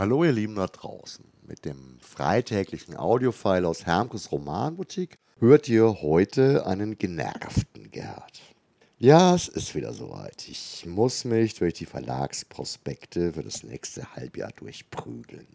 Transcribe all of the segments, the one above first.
Hallo ihr Lieben da draußen. Mit dem freitäglichen Audiofile aus Hermkes Romanboutique hört ihr heute einen genervten Gerd. Ja, es ist wieder soweit. Ich muss mich durch die Verlagsprospekte für das nächste Halbjahr durchprügeln.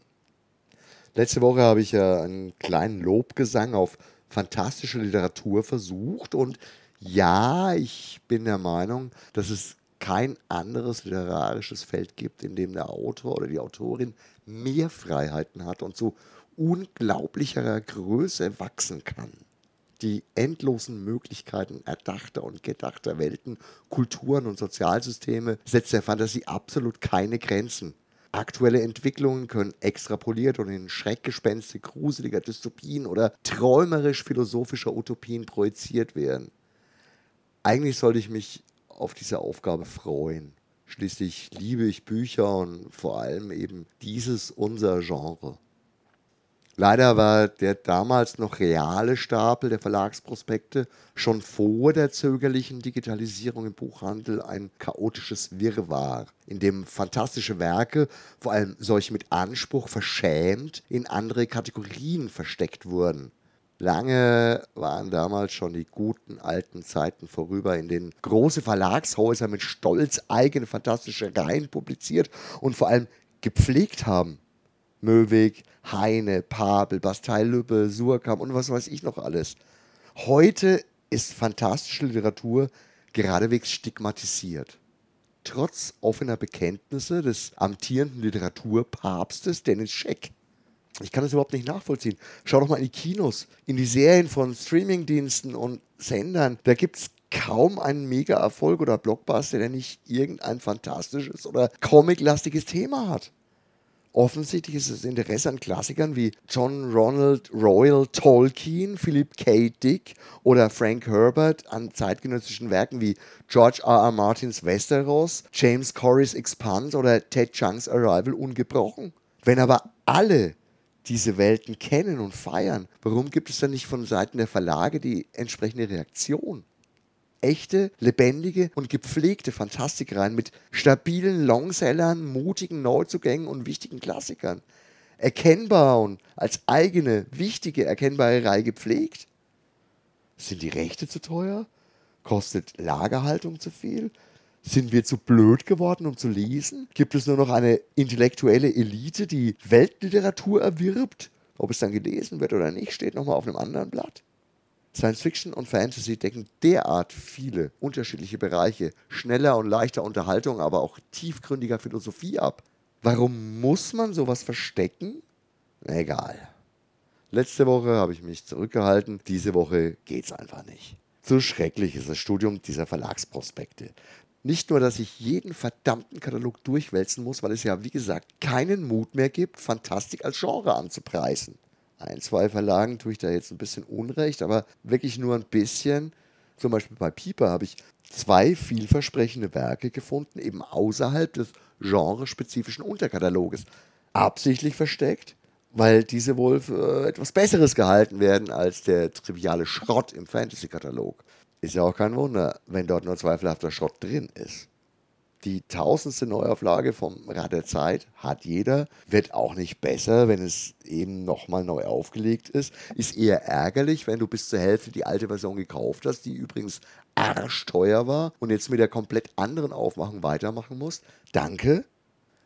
Letzte Woche habe ich ja einen kleinen Lobgesang auf fantastische Literatur versucht und ja, ich bin der Meinung, dass es kein anderes literarisches Feld gibt, in dem der Autor oder die Autorin mehr Freiheiten hat und zu unglaublicherer Größe wachsen kann. Die endlosen Möglichkeiten erdachter und gedachter Welten, Kulturen und Sozialsysteme setzt der Fantasie absolut keine Grenzen. Aktuelle Entwicklungen können extrapoliert und in Schreckgespenste gruseliger Dystopien oder träumerisch-philosophischer Utopien projiziert werden. Eigentlich sollte ich mich auf diese Aufgabe freuen. Schließlich liebe ich Bücher und vor allem eben dieses unser Genre. Leider war der damals noch reale Stapel der Verlagsprospekte schon vor der zögerlichen Digitalisierung im Buchhandel ein chaotisches Wirrwarr, in dem fantastische Werke, vor allem solche mit Anspruch, verschämt in andere Kategorien versteckt wurden. Lange waren damals schon die guten alten Zeiten vorüber, in denen große Verlagshäuser mit Stolz eigene fantastische Reihen publiziert und vor allem gepflegt haben. Möwig, Heine, Pabel, Bastei-Lübbe, Surkamp und was weiß ich noch alles. Heute ist fantastische Literatur geradewegs stigmatisiert. Trotz offener Bekenntnisse des amtierenden Literaturpapstes Dennis Scheck ich kann das überhaupt nicht nachvollziehen. Schau doch mal in die Kinos, in die Serien von Streamingdiensten und Sendern. Da gibt es kaum einen Mega-Erfolg oder Blockbuster, der nicht irgendein fantastisches oder comic-lastiges Thema hat. Offensichtlich ist das Interesse an Klassikern wie John Ronald Royal Tolkien, Philip K. Dick oder Frank Herbert an zeitgenössischen Werken wie George R. R. Martins Westeros, James Corrys Expanse oder Ted Chunks Arrival ungebrochen. Wenn aber alle diese Welten kennen und feiern, warum gibt es dann nicht von Seiten der Verlage die entsprechende Reaktion? Echte, lebendige und gepflegte Fantastikreihen mit stabilen Longsellern, mutigen Neuzugängen und wichtigen Klassikern. Erkennbar und als eigene, wichtige, erkennbare Reihe gepflegt? Sind die Rechte zu teuer? Kostet Lagerhaltung zu viel? Sind wir zu blöd geworden, um zu lesen? Gibt es nur noch eine intellektuelle Elite, die Weltliteratur erwirbt? Ob es dann gelesen wird oder nicht, steht nochmal auf einem anderen Blatt. Science Fiction und Fantasy decken derart viele unterschiedliche Bereiche schneller und leichter Unterhaltung, aber auch tiefgründiger Philosophie ab. Warum muss man sowas verstecken? Egal. Letzte Woche habe ich mich zurückgehalten, diese Woche geht's einfach nicht. So schrecklich ist das Studium dieser Verlagsprospekte. Nicht nur, dass ich jeden verdammten Katalog durchwälzen muss, weil es ja, wie gesagt, keinen Mut mehr gibt, Fantastik als Genre anzupreisen. Ein, zwei Verlagen tue ich da jetzt ein bisschen Unrecht, aber wirklich nur ein bisschen. Zum Beispiel bei Pieper habe ich zwei vielversprechende Werke gefunden, eben außerhalb des genrespezifischen Unterkataloges. Absichtlich versteckt, weil diese wohl für etwas Besseres gehalten werden als der triviale Schrott im Fantasy-Katalog. Ist ja auch kein Wunder, wenn dort nur zweifelhafter Schrott drin ist. Die tausendste Neuauflage vom Rad der Zeit hat jeder, wird auch nicht besser, wenn es eben nochmal neu aufgelegt ist. Ist eher ärgerlich, wenn du bis zur Hälfte die alte Version gekauft hast, die übrigens arschteuer war und jetzt mit der komplett anderen Aufmachung weitermachen musst. Danke.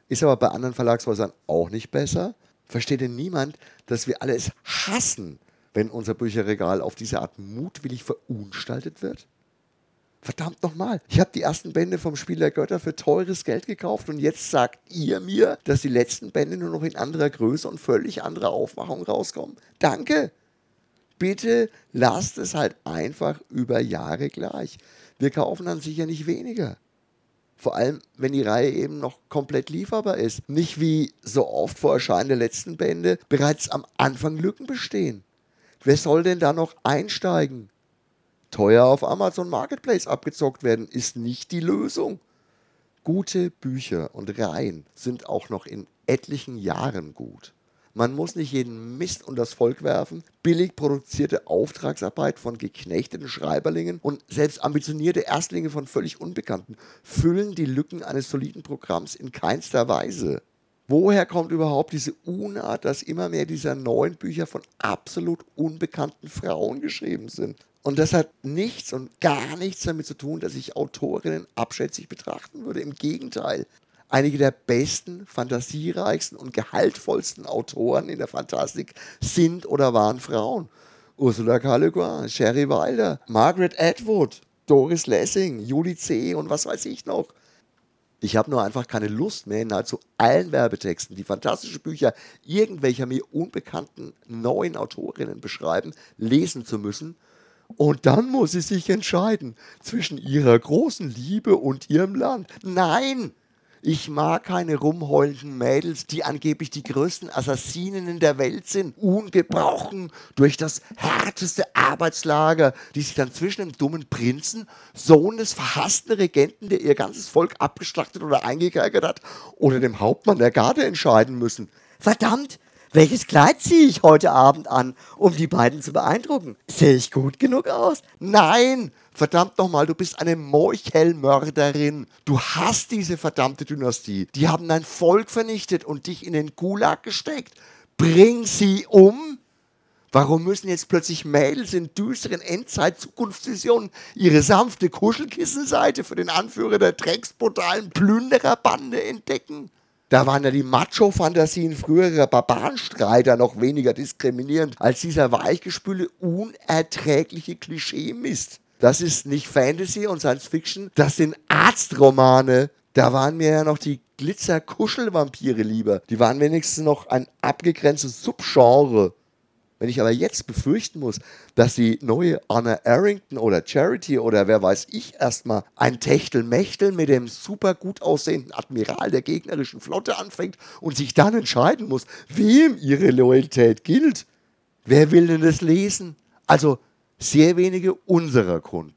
Ist aber bei anderen Verlagshäusern auch nicht besser. Versteht denn niemand, dass wir alle es hassen, wenn unser Bücherregal auf diese Art mutwillig verunstaltet wird? Verdammt nochmal, ich habe die ersten Bände vom Spiel der Götter für teures Geld gekauft und jetzt sagt ihr mir, dass die letzten Bände nur noch in anderer Größe und völlig anderer Aufmachung rauskommen. Danke! Bitte lasst es halt einfach über Jahre gleich. Wir kaufen dann sicher nicht weniger. Vor allem, wenn die Reihe eben noch komplett lieferbar ist. Nicht wie so oft vor Erscheinen der letzten Bände bereits am Anfang Lücken bestehen. Wer soll denn da noch einsteigen? Teuer auf Amazon Marketplace abgezockt werden ist nicht die Lösung. Gute Bücher und Reihen sind auch noch in etlichen Jahren gut. Man muss nicht jeden Mist und das Volk werfen. Billig produzierte Auftragsarbeit von geknechteten Schreiberlingen und selbst ambitionierte Erstlinge von völlig Unbekannten füllen die Lücken eines soliden Programms in keinster Weise. Woher kommt überhaupt diese Unart, dass immer mehr dieser neuen Bücher von absolut unbekannten Frauen geschrieben sind? Und das hat nichts und gar nichts damit zu tun, dass ich Autorinnen abschätzig betrachten würde. Im Gegenteil. Einige der besten, fantasiereichsten und gehaltvollsten Autoren in der Fantastik sind oder waren Frauen. Ursula K. Le Guin, Sherry Wilder, Margaret Atwood, Doris Lessing, Julie C. und was weiß ich noch. Ich habe nur einfach keine Lust mehr, nahezu allen Werbetexten, die fantastische Bücher irgendwelcher mir unbekannten neuen Autorinnen beschreiben, lesen zu müssen. Und dann muss sie sich entscheiden zwischen ihrer großen Liebe und ihrem Land. Nein! Ich mag keine rumheulenden Mädels, die angeblich die größten Assassinen der Welt sind, ungebrochen durch das härteste Arbeitslager, die sich dann zwischen dem dummen Prinzen, Sohn des verhassten Regenten, der ihr ganzes Volk abgeschlachtet oder eingekerkert hat, oder dem Hauptmann der Garde entscheiden müssen. Verdammt, welches Kleid ziehe ich heute Abend an, um die beiden zu beeindrucken? Sehe ich gut genug aus? Nein! Verdammt nochmal, du bist eine Meuchelmörderin. Du hast diese verdammte Dynastie. Die haben dein Volk vernichtet und dich in den Gulag gesteckt. Bring sie um! Warum müssen jetzt plötzlich Mädels in düsteren Endzeit-Zukunftsvisionen ihre sanfte Kuschelkissenseite für den Anführer der drecksbrutalen Plündererbande entdecken? Da waren ja die Macho-Fantasien früherer Barbarenstreiter noch weniger diskriminierend als dieser weichgespülte, unerträgliche Klischee-Mist. Das ist nicht Fantasy und Science Fiction, das sind Arztromane. Da waren mir ja noch die Glitzer-Kuschelvampire lieber. Die waren wenigstens noch ein abgegrenztes Subgenre. Wenn ich aber jetzt befürchten muss, dass die neue Anna Arrington oder Charity oder wer weiß ich erstmal ein Techtelmechtel mit dem super gut aussehenden Admiral der gegnerischen Flotte anfängt und sich dann entscheiden muss, wem ihre Loyalität gilt, wer will denn das lesen? Also sehr wenige unserer Kunden.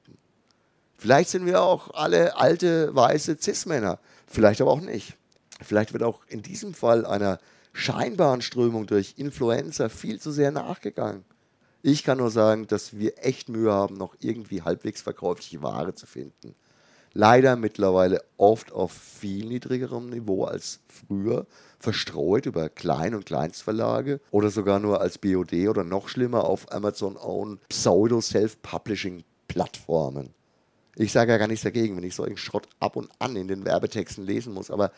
Vielleicht sind wir auch alle alte, weiße Cis-Männer, vielleicht aber auch nicht. Vielleicht wird auch in diesem Fall einer scheinbaren Strömung durch Influencer viel zu sehr nachgegangen. Ich kann nur sagen, dass wir echt Mühe haben, noch irgendwie halbwegs verkäufliche Ware zu finden. Leider mittlerweile oft auf viel niedrigerem Niveau als früher, verstreut über Klein- und Kleinstverlage oder sogar nur als BOD oder noch schlimmer auf Amazon-own Pseudo-Self-Publishing-Plattformen. Ich sage ja gar nichts dagegen, wenn ich solchen Schrott ab und an in den Werbetexten lesen muss, aber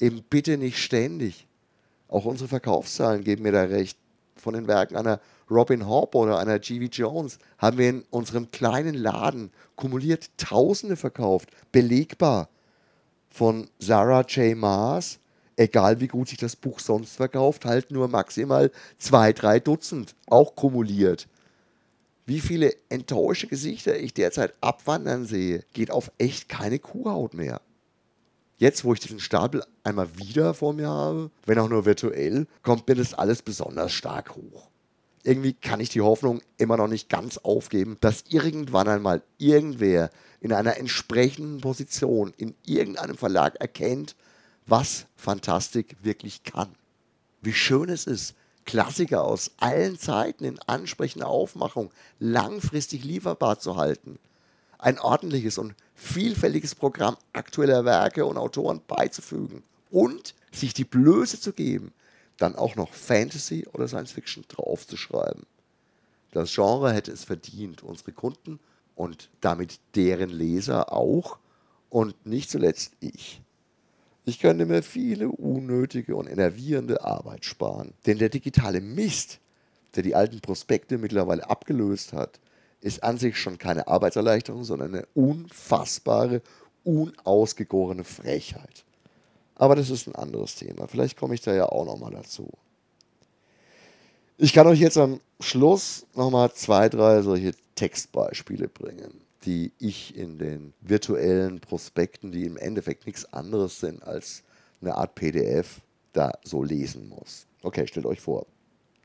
eben bitte nicht ständig. Auch unsere Verkaufszahlen geben mir da recht. Von den Werken einer Robin Hobb oder einer G.V. Jones haben wir in unserem kleinen Laden kumuliert Tausende verkauft, belegbar. Von Sarah J. Maas, egal wie gut sich das Buch sonst verkauft, halt nur maximal zwei, drei Dutzend, auch kumuliert. Wie viele enttäuschte Gesichter ich derzeit abwandern sehe, geht auf echt keine Kuhhaut mehr. Jetzt, wo ich diesen Stapel einmal wieder vor mir habe, wenn auch nur virtuell, kommt mir das alles besonders stark hoch. Irgendwie kann ich die Hoffnung immer noch nicht ganz aufgeben, dass irgendwann einmal irgendwer in einer entsprechenden Position in irgendeinem Verlag erkennt, was Fantastik wirklich kann. Wie schön es ist, Klassiker aus allen Zeiten in ansprechender Aufmachung langfristig lieferbar zu halten. Ein ordentliches und vielfältiges Programm aktueller Werke und Autoren beizufügen und sich die Blöße zu geben, dann auch noch Fantasy oder Science Fiction draufzuschreiben. Das Genre hätte es verdient, unsere Kunden und damit deren Leser auch und nicht zuletzt ich. Ich könnte mir viele unnötige und enervierende Arbeit sparen, denn der digitale Mist, der die alten Prospekte mittlerweile abgelöst hat, ist an sich schon keine Arbeitserleichterung, sondern eine unfassbare, unausgegorene Frechheit. Aber das ist ein anderes Thema. Vielleicht komme ich da ja auch nochmal dazu. Ich kann euch jetzt am Schluss nochmal zwei, drei solche Textbeispiele bringen, die ich in den virtuellen Prospekten, die im Endeffekt nichts anderes sind als eine Art PDF, da so lesen muss. Okay, stellt euch vor.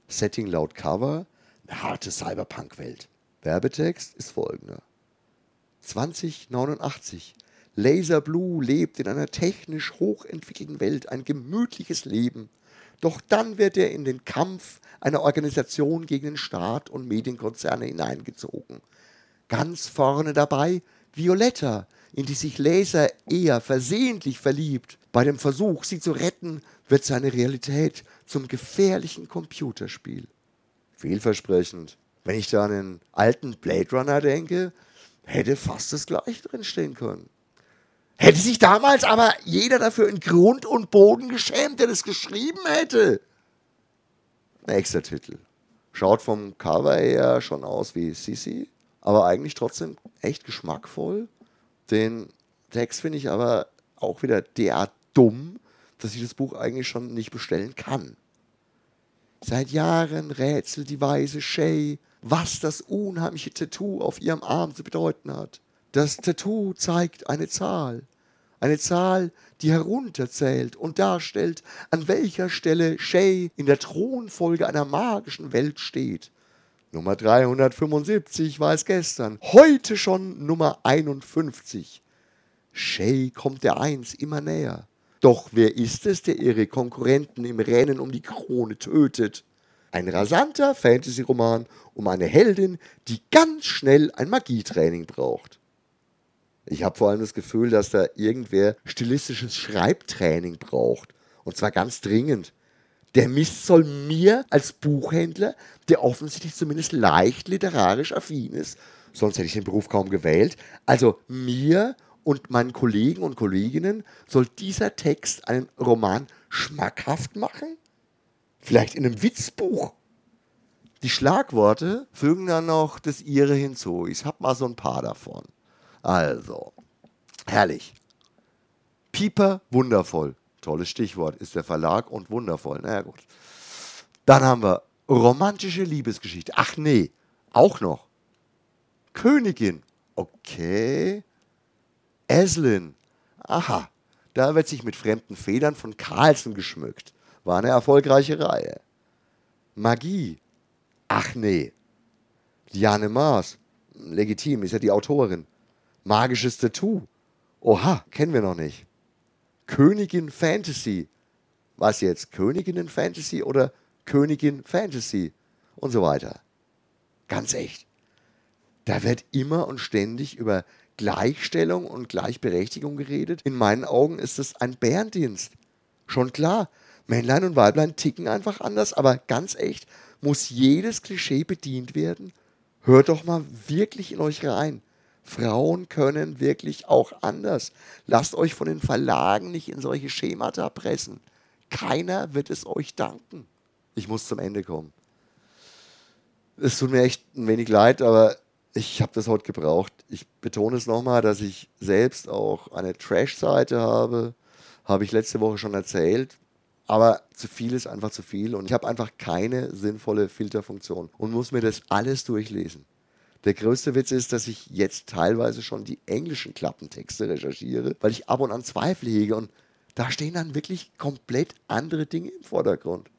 Setting laut Cover, eine harte Cyberpunk-Welt. Werbetext ist folgender. 2089. Laser Blue lebt in einer technisch hochentwickelten Welt ein gemütliches Leben. Doch dann wird er in den Kampf einer Organisation gegen den Staat und Medienkonzerne hineingezogen. Ganz vorne dabei Violetta, in die sich Laser eher versehentlich verliebt. Bei dem Versuch, sie zu retten, wird seine Realität zum gefährlichen Computerspiel. Vielversprechend. Wenn ich da an den alten Blade Runner denke, hätte fast das gleiche drinstehen können. Hätte sich damals aber jeder dafür in Grund und Boden geschämt, der das geschrieben hätte. Nächster Titel. Schaut vom Cover her schon aus wie Sissy, aber eigentlich trotzdem echt geschmackvoll. Den Text finde ich aber auch wieder derart dumm, dass ich das Buch eigentlich schon nicht bestellen kann. Seit Jahren rätselt die weise Shay, was das unheimliche Tattoo auf ihrem Arm zu bedeuten hat. Das Tattoo zeigt eine Zahl. Eine Zahl, die herunterzählt und darstellt, an welcher Stelle Shay in der Thronfolge einer magischen Welt steht. Nummer 375 war es gestern, heute schon Nummer 51. Shay kommt der Eins immer näher. Doch wer ist es, der ihre Konkurrenten im Rennen um die Krone tötet? Ein rasanter Fantasy-Roman um eine Heldin, die ganz schnell ein Magietraining braucht. Ich habe vor allem das Gefühl, dass da irgendwer stilistisches Schreibtraining braucht. Und zwar ganz dringend. Der Mist soll mir als Buchhändler, der offensichtlich zumindest leicht literarisch affin ist, sonst hätte ich den Beruf kaum gewählt, also mir und meinen Kollegen und Kolleginnen soll dieser Text einen Roman schmackhaft machen? Vielleicht in einem Witzbuch? Die Schlagworte fügen dann noch das ihre hinzu. Ich habe mal so ein paar davon. Also, herrlich. Pieper, wundervoll. Tolles Stichwort ist der Verlag und wundervoll. Naja, gut. Dann haben wir romantische Liebesgeschichte. Ach nee, auch noch. Königin. Okay. Eslin. Aha, da wird sich mit fremden Federn von Carlsen geschmückt. War eine erfolgreiche Reihe. Magie. Ach nee. Diane Maas. Legitim, ist ja die Autorin. Magisches Tattoo. Oha, kennen wir noch nicht. Königin Fantasy. Was jetzt? Königinnen Fantasy oder Königin Fantasy? Und so weiter. Ganz echt. Da wird immer und ständig über Gleichstellung und Gleichberechtigung geredet. In meinen Augen ist es ein Bärendienst. Schon klar, Männlein und Weiblein ticken einfach anders, aber ganz echt, muss jedes Klischee bedient werden? Hört doch mal wirklich in euch rein. Frauen können wirklich auch anders. Lasst euch von den Verlagen nicht in solche Schemata pressen. Keiner wird es euch danken. Ich muss zum Ende kommen. Es tut mir echt ein wenig leid, aber ich habe das heute gebraucht. Ich betone es nochmal, dass ich selbst auch eine Trash-Seite habe. Habe ich letzte Woche schon erzählt. Aber zu viel ist einfach zu viel und ich habe einfach keine sinnvolle Filterfunktion und muss mir das alles durchlesen. Der größte Witz ist, dass ich jetzt teilweise schon die englischen Klappentexte recherchiere, weil ich ab und an Zweifel hege und da stehen dann wirklich komplett andere Dinge im Vordergrund.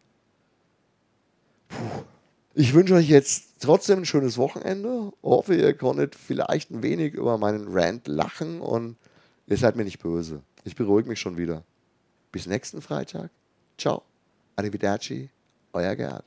Puh. Ich wünsche euch jetzt trotzdem ein schönes Wochenende. Hoffe, ihr konntet vielleicht ein wenig über meinen Rant lachen und ihr seid mir nicht böse. Ich beruhige mich schon wieder. Bis nächsten Freitag. Ciao. Arrivederci. Euer Gerd.